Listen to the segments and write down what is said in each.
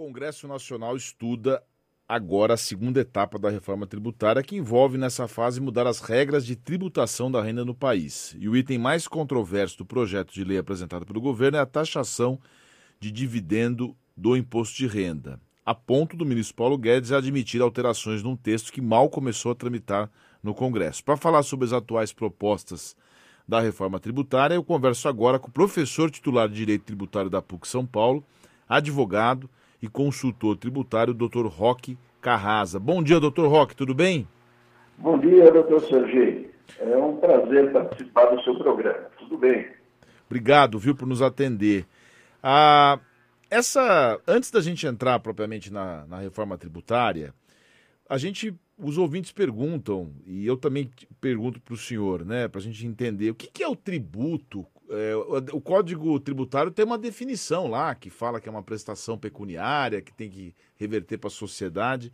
Congresso Nacional estuda agora a segunda etapa da reforma tributária, que envolve nessa fase mudar as regras de tributação da renda no país. E o item mais controverso do projeto de lei apresentado pelo governo é a taxação de dividendo do imposto de renda, a ponto do ministro Paulo Guedes admitir alterações num texto que mal começou a tramitar no Congresso. Para falar sobre as atuais propostas da reforma tributária, eu converso agora com o professor titular de Direito Tributário da PUC São Paulo, advogado e consultor tributário, Dr. Roque Carrasa. Bom dia, doutor Roque, tudo bem? Bom dia, doutor Sergei. É um prazer participar do seu programa. Tudo bem? Obrigado, viu, por nos atender. Ah, essa, antes da gente entrar propriamente na, na reforma tributária, a gente, os ouvintes perguntam, e eu também pergunto para o senhor, né, para a gente entender o que, que é o tributo, é, o Código Tributário tem uma definição lá que fala que é uma prestação pecuniária, que tem que reverter para a sociedade.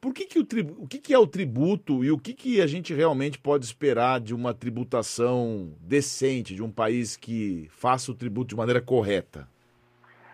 Por que, que o, o que, que é o tributo e o que, que a gente realmente pode esperar de uma tributação decente, de um país que faça o tributo de maneira correta?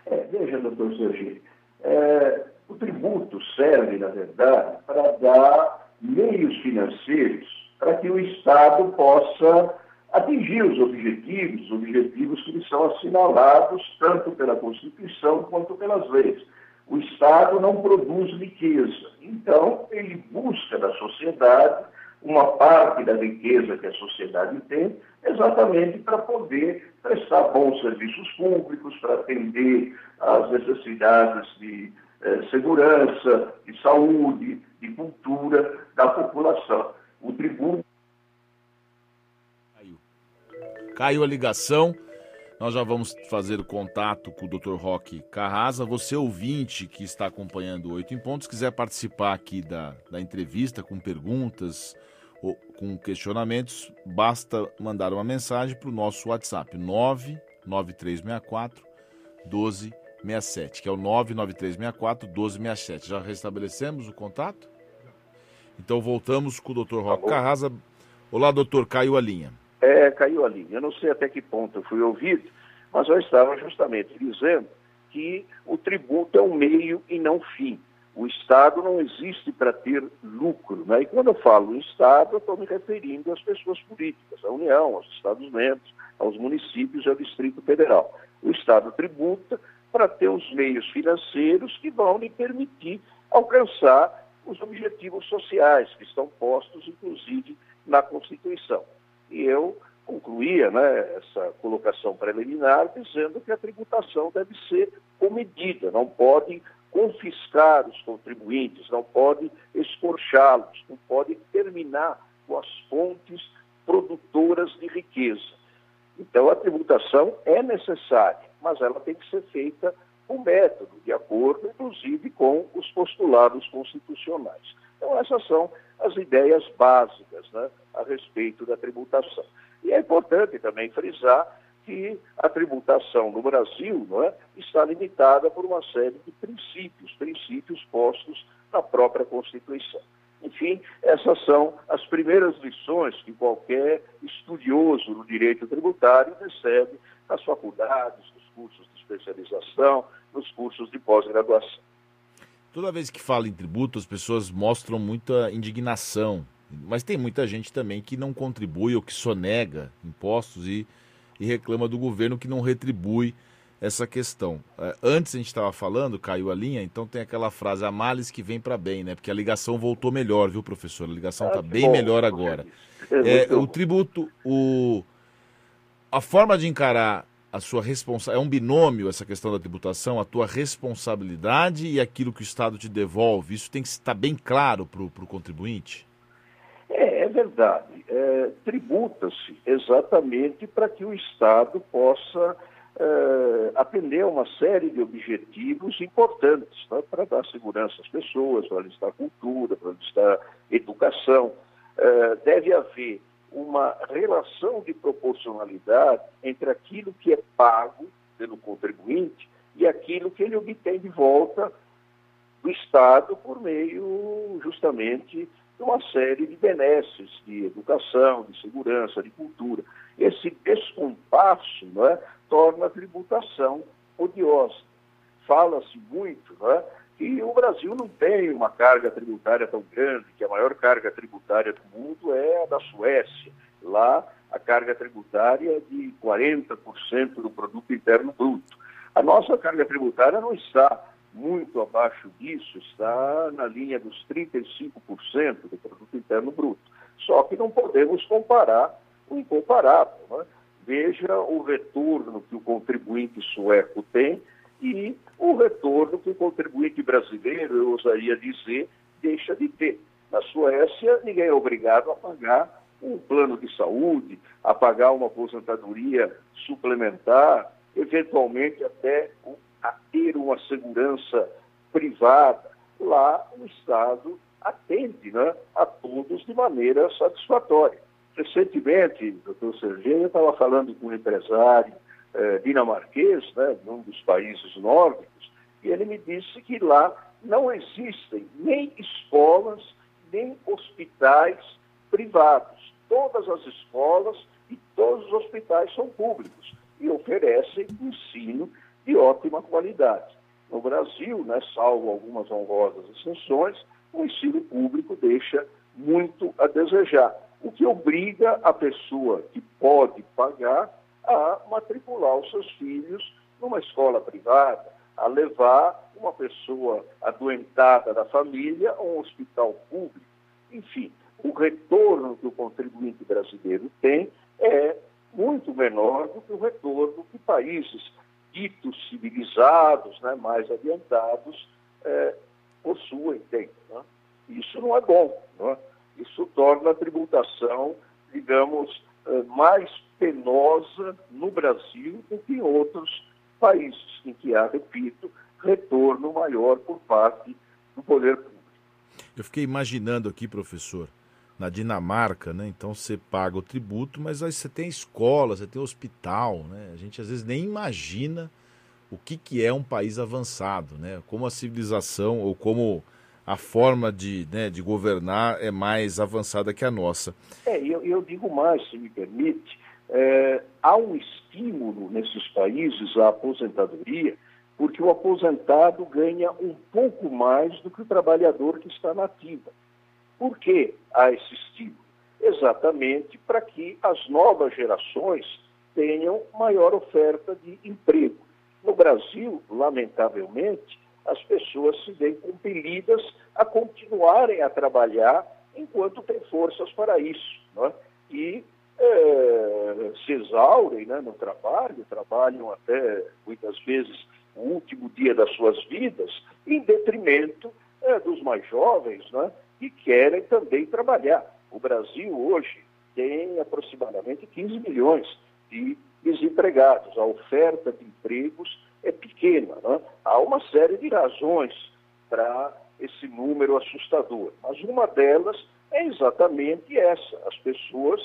É, veja, doutor Sergi, é, o tributo serve, na verdade, para dar meios financeiros para que o Estado possa atingir os objetivos, os objetivos que são assinalados tanto pela Constituição quanto pelas leis. O Estado não produz riqueza, então ele busca da sociedade uma parte da riqueza que a sociedade tem, exatamente para poder prestar bons serviços públicos, para atender às necessidades de eh, segurança, de saúde, de cultura da população. O tributo Caiu a ligação. Nós já vamos fazer o contato com o Dr. Roque Carrasa. Você, ouvinte que está acompanhando o Oito em Pontos, quiser participar aqui da, da entrevista com perguntas ou com questionamentos, basta mandar uma mensagem para o nosso WhatsApp 99364 1267, que é o 99364 1267. Já restabelecemos o contato? Então voltamos com o Dr. Roque Carrasa. Olá, doutor, caiu a linha caiu a linha. Eu não sei até que ponto eu fui ouvido, mas eu estava justamente dizendo que o tributo é um meio e não fim. O Estado não existe para ter lucro. Né? E quando eu falo Estado, estou me referindo às pessoas políticas, à União, aos Estados-membros, aos municípios e ao Distrito Federal. O Estado tributa para ter os meios financeiros que vão lhe permitir alcançar os objetivos sociais que estão postos, inclusive, na Constituição. E eu concluía né, essa colocação preliminar dizendo que a tributação deve ser comedida, não pode confiscar os contribuintes, não pode escorchá-los, não pode terminar com as fontes produtoras de riqueza. Então, a tributação é necessária, mas ela tem que ser feita com método, de acordo, inclusive, com os postulados constitucionais. Então, essas são as ideias básicas né, a respeito da tributação. E é importante também frisar que a tributação no Brasil não é, está limitada por uma série de princípios, princípios postos na própria Constituição. Enfim, essas são as primeiras lições que qualquer estudioso do direito tributário recebe nas faculdades, nos cursos de especialização, nos cursos de pós-graduação. Toda vez que fala em tributo, as pessoas mostram muita indignação. Mas tem muita gente também que não contribui ou que sonega impostos e, e reclama do governo que não retribui essa questão. É, antes a gente estava falando, caiu a linha, então tem aquela frase, a males que vem para bem, né? Porque a ligação voltou melhor, viu, professor? A ligação está ah, bem bom, melhor agora. É, o tributo, o, a forma de encarar a sua responsabilidade. É um binômio essa questão da tributação, a tua responsabilidade e aquilo que o Estado te devolve. Isso tem que estar bem claro para o contribuinte? É, verdade. É, Tributa-se exatamente para que o Estado possa é, atender a uma série de objetivos importantes né, para dar segurança às pessoas, para listar cultura, para listar educação. É, deve haver uma relação de proporcionalidade entre aquilo que é pago pelo contribuinte e aquilo que ele obtém de volta do Estado por meio justamente de uma série de benesses de educação, de segurança, de cultura. Esse descompasso é, torna a tributação odiosa. fala-se muito né, que o Brasil não tem uma carga tributária tão grande, que a maior carga tributária do mundo é a da Suécia. Lá, a carga tributária é de 40% do produto interno bruto. A nossa carga tributária não está muito abaixo disso, está na linha dos 35% do produto interno bruto. Só que não podemos comparar o incomparável. Né? Veja o retorno que o contribuinte sueco tem e o retorno que o contribuinte brasileiro, eu ousaria dizer, deixa de ter. Na Suécia, ninguém é obrigado a pagar um plano de saúde, a pagar uma aposentadoria suplementar, eventualmente até a ter uma segurança privada. Lá, o Estado atende né, a todos de maneira satisfatória. Recentemente, doutor Sergei, eu estava falando com um empresário eh, dinamarquês, né, de um dos países nórdicos, e ele me disse que lá não existem nem escolas, nem hospitais privados. Todas as escolas e todos os hospitais são públicos e oferecem ensino de ótima qualidade. No Brasil, né, salvo algumas honrosas exceções, o ensino público deixa muito a desejar, o que obriga a pessoa que pode pagar a matricular os seus filhos numa escola privada, a levar uma pessoa adoentada da família a um hospital público. Enfim, o retorno que o contribuinte brasileiro tem é muito menor do que o retorno que países ditos civilizados, né, mais adiantados, é, possuem, têm. Né? Isso não é bom. Né? Isso torna a tributação, digamos, é, mais penosa no Brasil do que em outros países, em que há, repito, retorno maior por parte do poder público. Eu fiquei imaginando aqui, professor, na Dinamarca, né? Então você paga o tributo, mas aí você tem escola, você tem hospital, né? A gente às vezes nem imagina o que, que é um país avançado, né? Como a civilização ou como a forma de, né, de governar é mais avançada que a nossa. É, eu, eu digo mais, se me permite, é, há um estímulo nesses países à aposentadoria, porque o aposentado ganha um pouco mais do que o trabalhador que está na ativa. Por que há esse estímulo? Exatamente para que as novas gerações tenham maior oferta de emprego. No Brasil, lamentavelmente, as pessoas se veem compelidas a continuarem a trabalhar enquanto têm forças para isso. Né? E é, se exaurem né, no trabalho, trabalham até, muitas vezes, o último dia das suas vidas, em detrimento é, dos mais jovens, né, que querem também trabalhar. O Brasil hoje tem aproximadamente 15 milhões de desempregados. A oferta de empregos é pequena. Né? Há uma série de razões para esse número assustador, mas uma delas é exatamente essa: as pessoas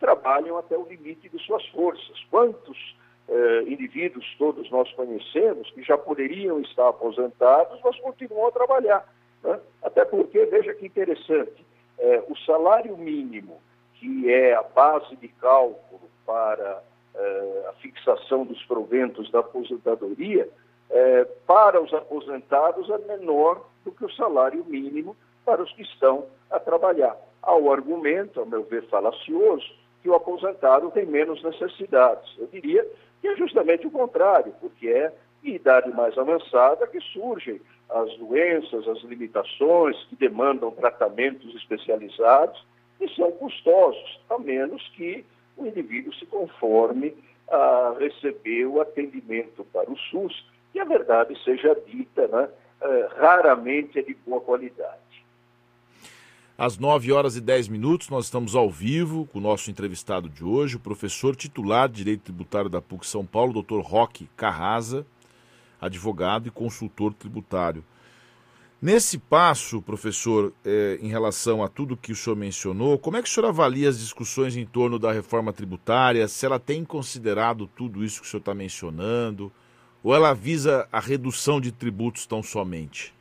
trabalham até o limite de suas forças. Quantos eh, indivíduos todos nós conhecemos que já poderiam estar aposentados, mas continuam a trabalhar? Né? Até porque, veja que interessante, eh, o salário mínimo, que é a base de cálculo para eh, a fixação dos proventos da aposentadoria, eh, para os aposentados é menor do que o salário mínimo para os que estão a trabalhar. Há o argumento, ao meu ver, falacioso, que o aposentado tem menos necessidades. Eu diria que é justamente o contrário, porque é em idade mais avançada que surgem as doenças, as limitações que demandam tratamentos especializados e são custosos, a menos que o indivíduo se conforme a receber o atendimento para o SUS, que a verdade seja dita, né, eh, raramente é de boa qualidade. Às 9 horas e 10 minutos, nós estamos ao vivo com o nosso entrevistado de hoje, o professor titular de Direito Tributário da PUC São Paulo, doutor Roque Carrasa, advogado e consultor tributário. Nesse passo, professor, eh, em relação a tudo que o senhor mencionou, como é que o senhor avalia as discussões em torno da reforma tributária? Se ela tem considerado tudo isso que o senhor está mencionando? Ou ela visa a redução de tributos tão somente?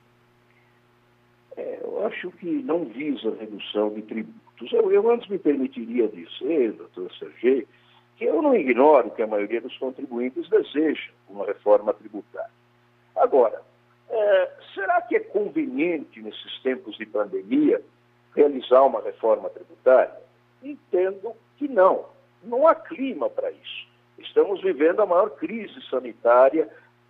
acho que não visa redução de tributos. Eu, eu antes me permitiria dizer, doutor Sergei, que eu não ignoro que a maioria dos contribuintes deseja uma reforma tributária. Agora, é, será que é conveniente, nesses tempos de pandemia, realizar uma reforma tributária? Entendo que não. Não há clima para isso. Estamos vivendo a maior crise sanitária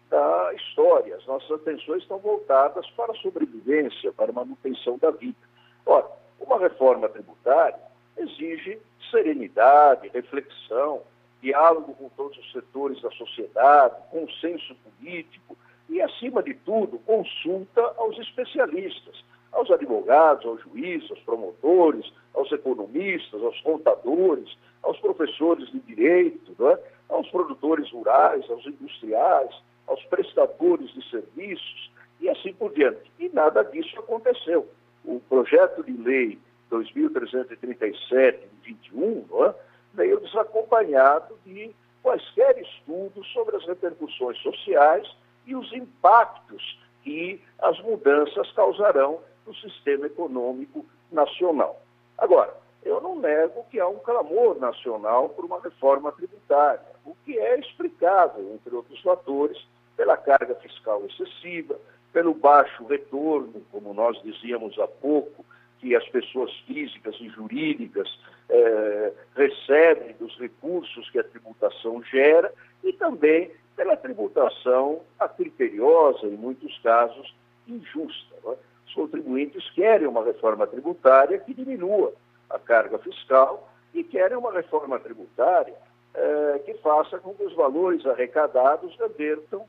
da história. As nossas atenções estão voltadas para a sobrevivência, para a manutenção da vida. Ora, uma reforma tributária exige serenidade, reflexão, diálogo com todos os setores da sociedade, consenso político e, acima de tudo, consulta aos especialistas, aos advogados, aos juízes, aos promotores, aos economistas, aos contadores, aos professores de direito, é? aos produtores rurais, aos industriais, aos prestadores de serviços e assim por diante. E nada disso aconteceu. O projeto de lei 2337 de 21 é? veio desacompanhado de quaisquer estudos sobre as repercussões sociais e os impactos que as mudanças causarão no sistema econômico nacional. Agora, eu não nego que há um clamor nacional por uma reforma tributária, o que é explicável, entre outros fatores, pela carga fiscal excessiva, pelo baixo retorno, como nós dizíamos há pouco, que as pessoas físicas e jurídicas eh, recebem dos recursos que a tributação gera e também pela tributação acriteriosa, em muitos casos, injusta. É? Os contribuintes querem uma reforma tributária que diminua a carga fiscal e querem uma reforma tributária eh, que faça com que os valores arrecadados revertam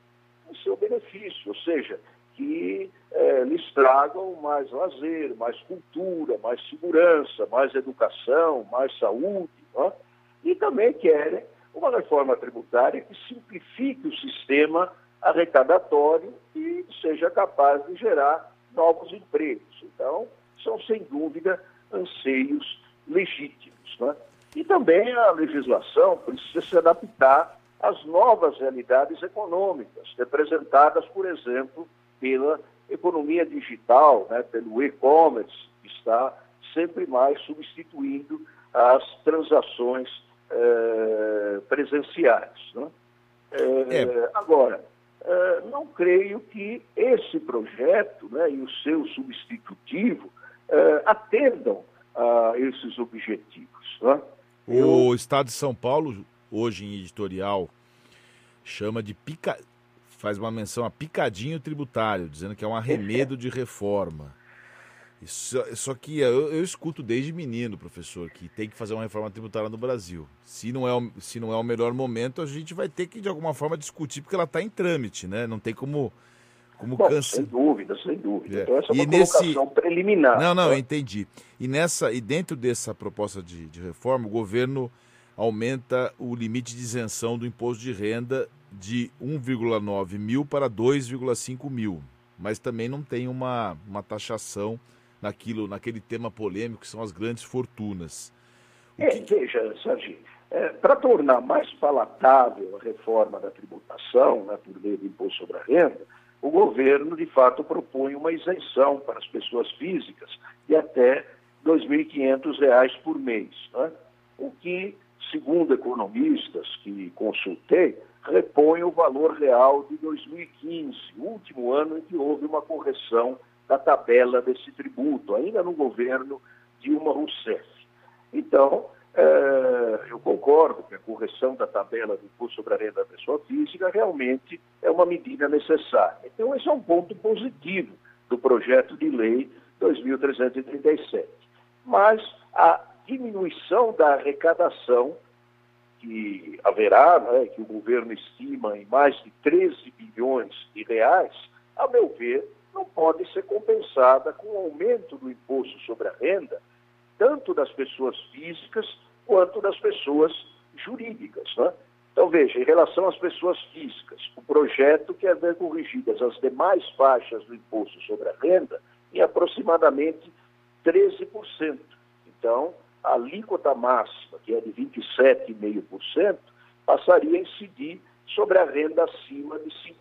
em seu benefício, ou seja, que eh, lhes tragam mais lazer, mais cultura, mais segurança, mais educação, mais saúde, é? e também querem uma reforma tributária que simplifique o sistema arrecadatório e seja capaz de gerar novos empregos. Então, são sem dúvida anseios legítimos. Né? E também a legislação precisa se adaptar às novas realidades econômicas, representadas, por exemplo, pela economia digital, né, pelo e-commerce, que está sempre mais substituindo as transações eh, presenciais. Né? Eh, é. Agora, eh, não creio que esse projeto né, e o seu substitutivo atendam a esses objetivos. Né? O. Estado de São Paulo, hoje em editorial, chama de pica... faz uma menção a picadinho tributário, dizendo que é um arremedo de reforma. Isso, só que eu, eu, escuto desde menino, professor, que tem que fazer uma reforma tributária no Brasil. Se não, é o, se não é o melhor momento, a gente vai ter que, de alguma forma, discutir, porque ela está em trâmite, né? Não tem como, como Bom. Sem dúvida, sem dúvida. É. Então, essa é uma e nesse... preliminar. Não, não, né? eu entendi. E, nessa, e dentro dessa proposta de, de reforma, o governo aumenta o limite de isenção do imposto de renda de 1,9 mil para 2,5 mil. Mas também não tem uma, uma taxação naquilo, naquele tema polêmico que são as grandes fortunas. É, que... Veja, Serginho, é, para tornar mais palatável a reforma da tributação, né, por meio do imposto sobre a renda, o governo, de fato, propõe uma isenção para as pessoas físicas de até R$ 2.500 por mês, né? o que, segundo economistas que consultei, repõe o valor real de 2015, o último ano em que houve uma correção da tabela desse tributo, ainda no governo Dilma Rousseff. Então, é, eu concordo que a correção da tabela do imposto sobre a renda da pessoa física realmente é uma medida necessária. Então, esse é um ponto positivo do projeto de lei 2337. Mas a diminuição da arrecadação que haverá, né, que o governo estima em mais de 13 bilhões de reais, a meu ver, não pode ser compensada com o aumento do imposto sobre a renda, tanto das pessoas físicas quanto das pessoas jurídicas. Né? Então, veja, em relação às pessoas físicas, o projeto quer ver corrigidas as demais faixas do imposto sobre a renda em aproximadamente 13%. Então, a alíquota máxima, que é de 27,5%, passaria a incidir sobre a renda acima de R$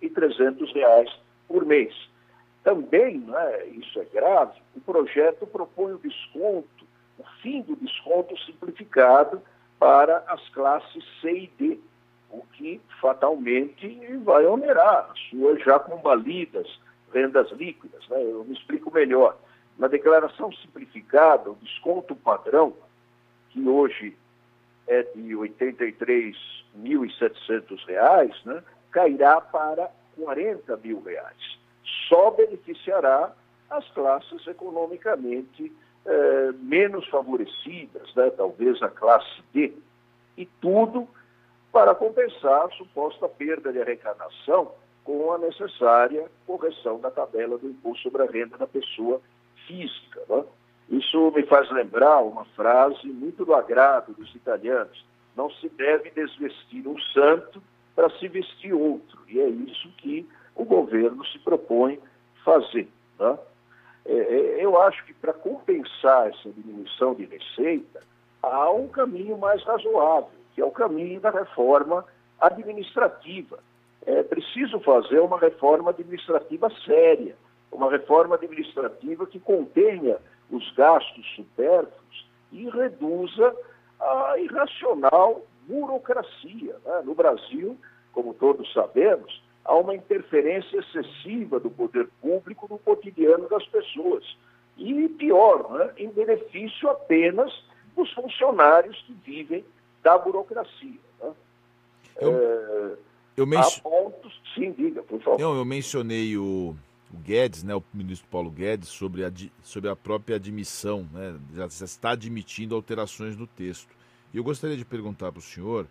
5.300 por mês. Também, né, isso é grave, o projeto propõe o desconto, o fim do desconto simplificado para as classes C e D, o que fatalmente vai onerar as suas já combalidas rendas líquidas. Né? Eu me explico melhor. Na declaração simplificada, o desconto padrão, que hoje é de R$ 83.700, né, cairá para 40 mil reais. Só beneficiará as classes economicamente eh, menos favorecidas, né, talvez a classe D, e tudo para compensar a suposta perda de arrecadação com a necessária correção da tabela do imposto sobre a renda da pessoa física. Né? Isso me faz lembrar uma frase muito do agrado dos italianos: não se deve desvestir um santo para se vestir outro. E é isso que o governo se propõe fazer. Né? É, é eu acho que para compensar essa diminuição de receita, há um caminho mais razoável, que é o caminho da reforma administrativa. É preciso fazer uma reforma administrativa séria, uma reforma administrativa que contenha os gastos supérfluos e reduza a irracional burocracia. Né? No Brasil, como todos sabemos, há uma interferência excessiva do poder público no cotidiano das pessoas. E pior, né? em benefício apenas dos funcionários que vivem da burocracia. Né? Eu, é, eu pontos. Sim, diga, por favor. Não, eu mencionei o o Guedes, né, o ministro Paulo Guedes, sobre a, sobre a própria admissão, né, já está admitindo alterações no texto. E eu gostaria de perguntar para o senhor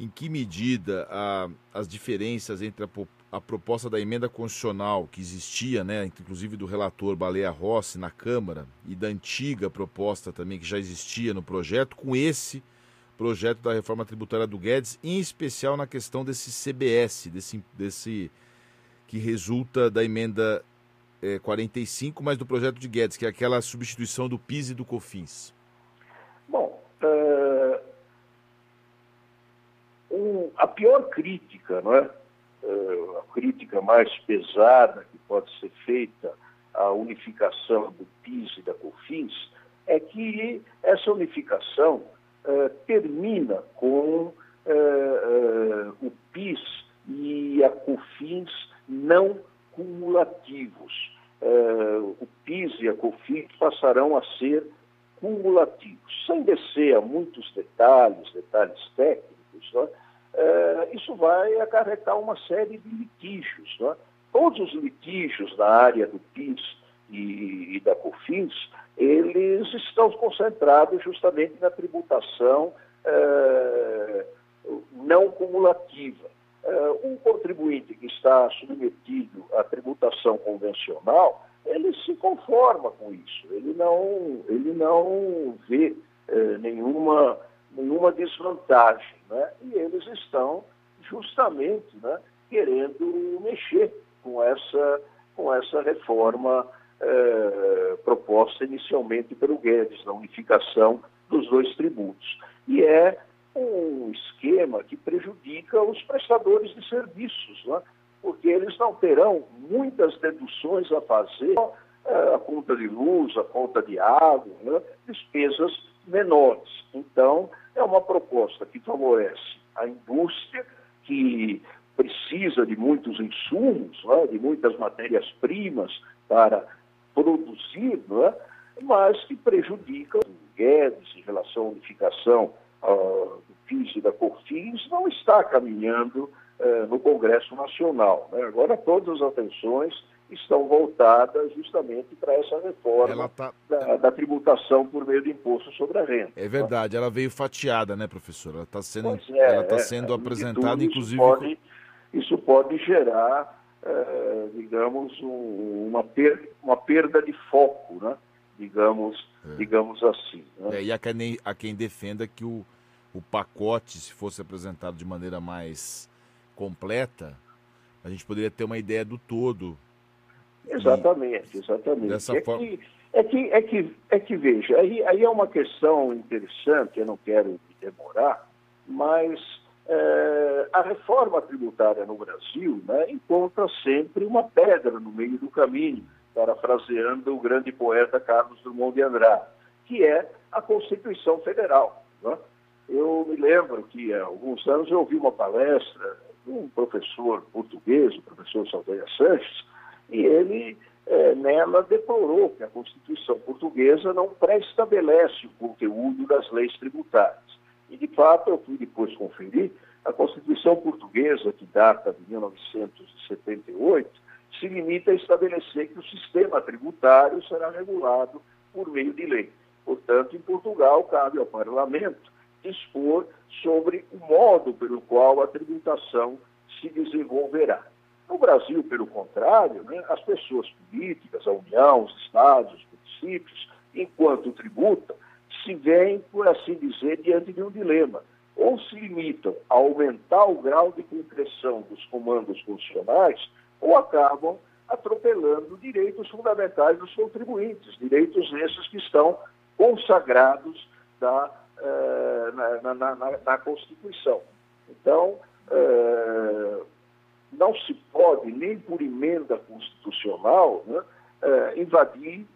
em que medida a, as diferenças entre a, a, proposta da emenda constitucional que existia, né, inclusive do relator Baleia Rossi na Câmara, e da antiga proposta também que já existia no projeto, com esse projeto da reforma tributária do Guedes, em especial na questão desse CBS, desse, desse que resulta da emenda é, 45, mas do projeto de Guedes, que é aquela substituição do PIS e do COFINS? Bom, uh, um, a pior crítica, não é? Uh, a crítica mais pesada que pode ser feita à unificação do PIS e da COFINS é que essa unificação uh, termina com o PIS e a COFINS não cumulativos. Uh, o PIS e a COFINS passarão a ser cumulativos. Sem descer a muitos detalhes, detalhes técnicos, uh, isso vai acarretar uma série de litígios. Todos os litígios da área do PIS e, e da COFINS, eles estão concentrados justamente na tributação uh, não cumulativa. Um contribuinte que está submetido à tributação convencional, ele se conforma com isso, ele não, ele não vê uh, nenhuma, nenhuma desvantagem, né? e eles estão justamente né, querendo mexer com essa, com essa reforma uh, proposta inicialmente pelo Guedes, na unificação dos dois tributos. E é um esquema que prejudica os prestadores de serviços, né? porque eles não terão muitas deduções a fazer, é, a conta de luz, a conta de água, né? despesas menores. Então, é uma proposta que favorece a indústria, que precisa de muitos insumos, né? de muitas matérias-primas para produzir, né? mas que prejudica Guedes em relação à unificação uh, PIS e da COFINS não está caminhando uh, no Congresso Nacional. Né? Agora todas as atenções estão voltadas justamente para essa reforma tá... da, da, tributação por meio do imposto sobre a renda. É verdade, ela veio fatiada, né, professor? Ela está sendo, é, ela tá é, sendo apresentada, inclusive. Isso pode, isso pode gerar, uh, digamos, um, uma, per, uma perda de foco, né? Digamos, é. digamos assim. Né? É, e há quem, há quem defenda que o, o pacote, se fosse apresentado de maneira mais completa, a gente poderia ter uma ideia do todo. Exatamente, e, exatamente. Dessa é, forma... que, é, que, é, que, é que, veja, aí, aí é uma questão interessante, eu não quero demorar, mas é, a reforma tributária no Brasil né, encontra sempre uma pedra no meio do caminho parafraseando o grande poeta Carlos Drummond de Andrade, que é a Constituição Federal. Né? Eu me lembro que há alguns anos eu ouvi uma palestra de um professor português, o professor Saldanha Sanches, e ele é, nela deplorou que a Constituição portuguesa não pré-estabelece o conteúdo das leis tributárias. E, de fato, eu fui depois conferir, a Constituição portuguesa, que data de 1978, se limita a estabelecer que o sistema tributário será regulado por meio de lei. Portanto, em Portugal, cabe ao parlamento dispor sobre o modo pelo qual a tributação se desenvolverá. No Brasil, pelo contrário, né, as pessoas políticas, a União, os estados, os municípios, enquanto tributam, se veem, por assim dizer, diante de um dilema. Ou se limitam a aumentar o grau de concreção dos comandos funcionais, ou acabam atropelando direitos fundamentais dos contribuintes, direitos esses que estão consagrados da, eh, na, na, na, na, Constituição. Então, eh, não se pode, nem por emenda constitucional, né, eh, invadir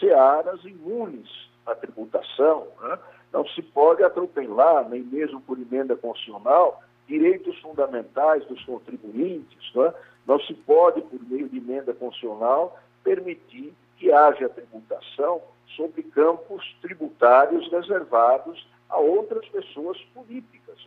searas imunes à tributação. Né? Não se pode atropelar, nem mesmo por emenda constitucional, direitos fundamentais dos contribuintes. Né? Não se pode, por meio de emenda constitucional, permitir que haja tributação sobre campos tributários reservados a outras pessoas políticas.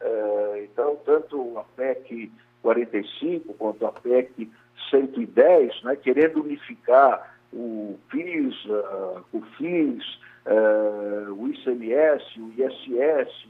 É, então, tanto a PEC 45 quanto a PEC 110, né, querendo unificar o PIS, uh, o FIS, uh, o ICMS, o ISS,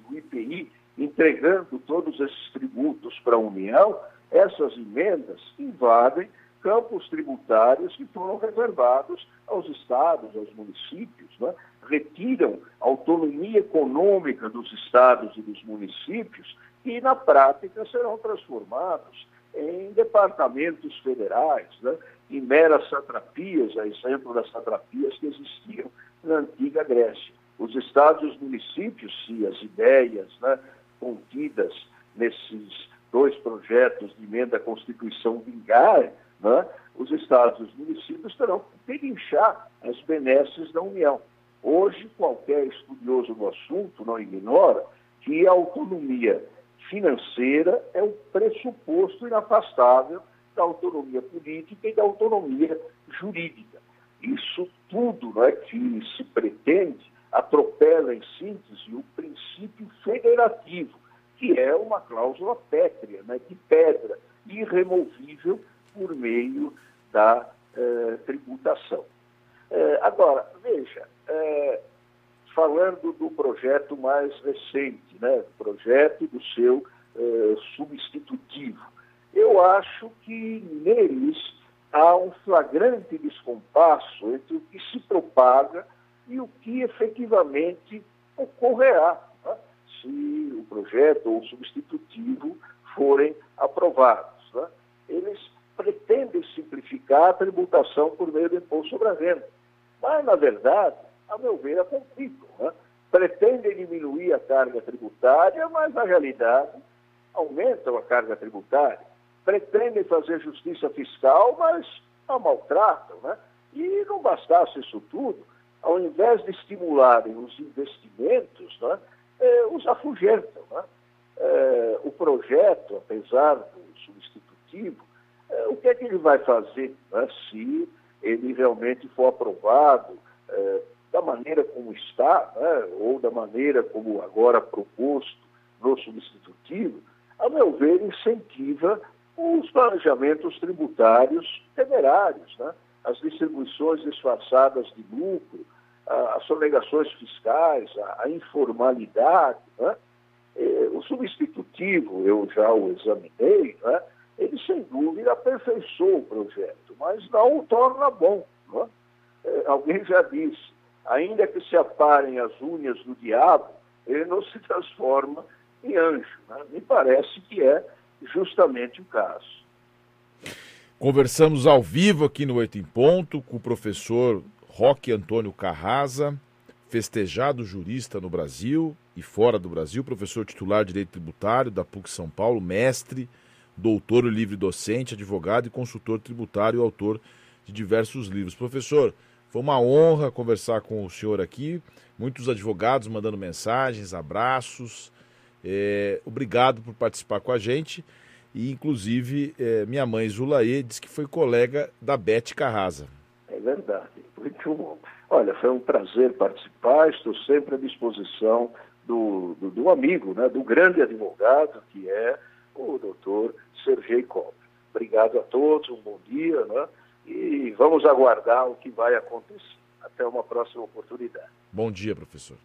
entregando todos esses tributos para a União, essas emendas invadem campos tributários que foram reservados aos estados, aos municípios, né? retiram autonomia econômica dos estados e dos municípios e, na prática, serão transformados em departamentos federais, né? em meras satrapias, a exemplo das satrapias que existiam na antiga Grécia. Os estados e os municípios, se as ideias né, contidas nesses dois projetos de emenda à Constituição vingarem, né, os estados e os municípios terão que pedinchar as benesses da União. Hoje, qualquer estudioso do assunto não ignora que a autonomia financeira é o pressuposto inafastável da autonomia política e da autonomia jurídica. Isso tudo né, que se pretende atropela, em síntese, o princípio federativo, que é uma cláusula pétrea, né, de pedra, irremovível por meio da eh, tributação. Eh, agora, veja, eh, falando do projeto mais recente, né, do projeto do seu eh, substitutivo. Eu acho que neles há um flagrante descompasso entre o que se propaga e o que efetivamente ocorrerá né, se o projeto ou o substitutivo forem aprovados. Né? Eles pretendem simplificar a tributação por meio do imposto sobre a renda. Mas, na verdade, a meu ver, a complicam. Né? Pretendem diminuir a carga tributária, mas, na realidade, aumentam a carga tributária. Pretendem fazer justiça fiscal, mas a maltratam. Né? E não bastasse isso tudo, ao invés de estimularem os investimentos, né, eh, os afugentam. Né? Eh, o projeto, apesar do substitutivo, eh, o que é que ele vai fazer né, se ele realmente for aprovado da maneira como está, né, ou da maneira como agora proposto no substitutivo, a meu ver, incentiva os planejamentos tributários temerários, né? As distribuições disfarçadas de lucro, as sonegações fiscais, a, informalidade. Né? o substitutivo, eu já o examinei, né? ele sem dúvida aperfeiçoa o projeto, mas não o torna bom. Né? É, alguém já disse, ainda que se aparem as unhas do diabo, ele não se transforma em anjo. Né? Me parece que é justamente o caso. Conversamos ao vivo aqui no Oito em Ponto com o professor Roque Antônio Carrasa, festejado jurista no Brasil e fora do Brasil, professor titular de Direito Tributário da PUC São Paulo, mestre, doutor livre docente, advogado e consultor tributário, autor de diversos livros. Professor, Foi uma honra conversar com o senhor aqui. Muitos advogados mandando mensagens, abraços. É, obrigado por participar com a gente. E, inclusive, é, minha mãe Zulaê disse que foi colega da Bete Carrasa. É verdade. Muito bom. Olha, foi um prazer participar. Estou sempre à disposição do, do, do amigo, né, do grande advogado, que é o doutor Sergei Cobre. Obrigado a todos, um bom dia, né? e vamos aguardar o que vai acontecer. Até uma próxima oportunidade. Bom dia, professor.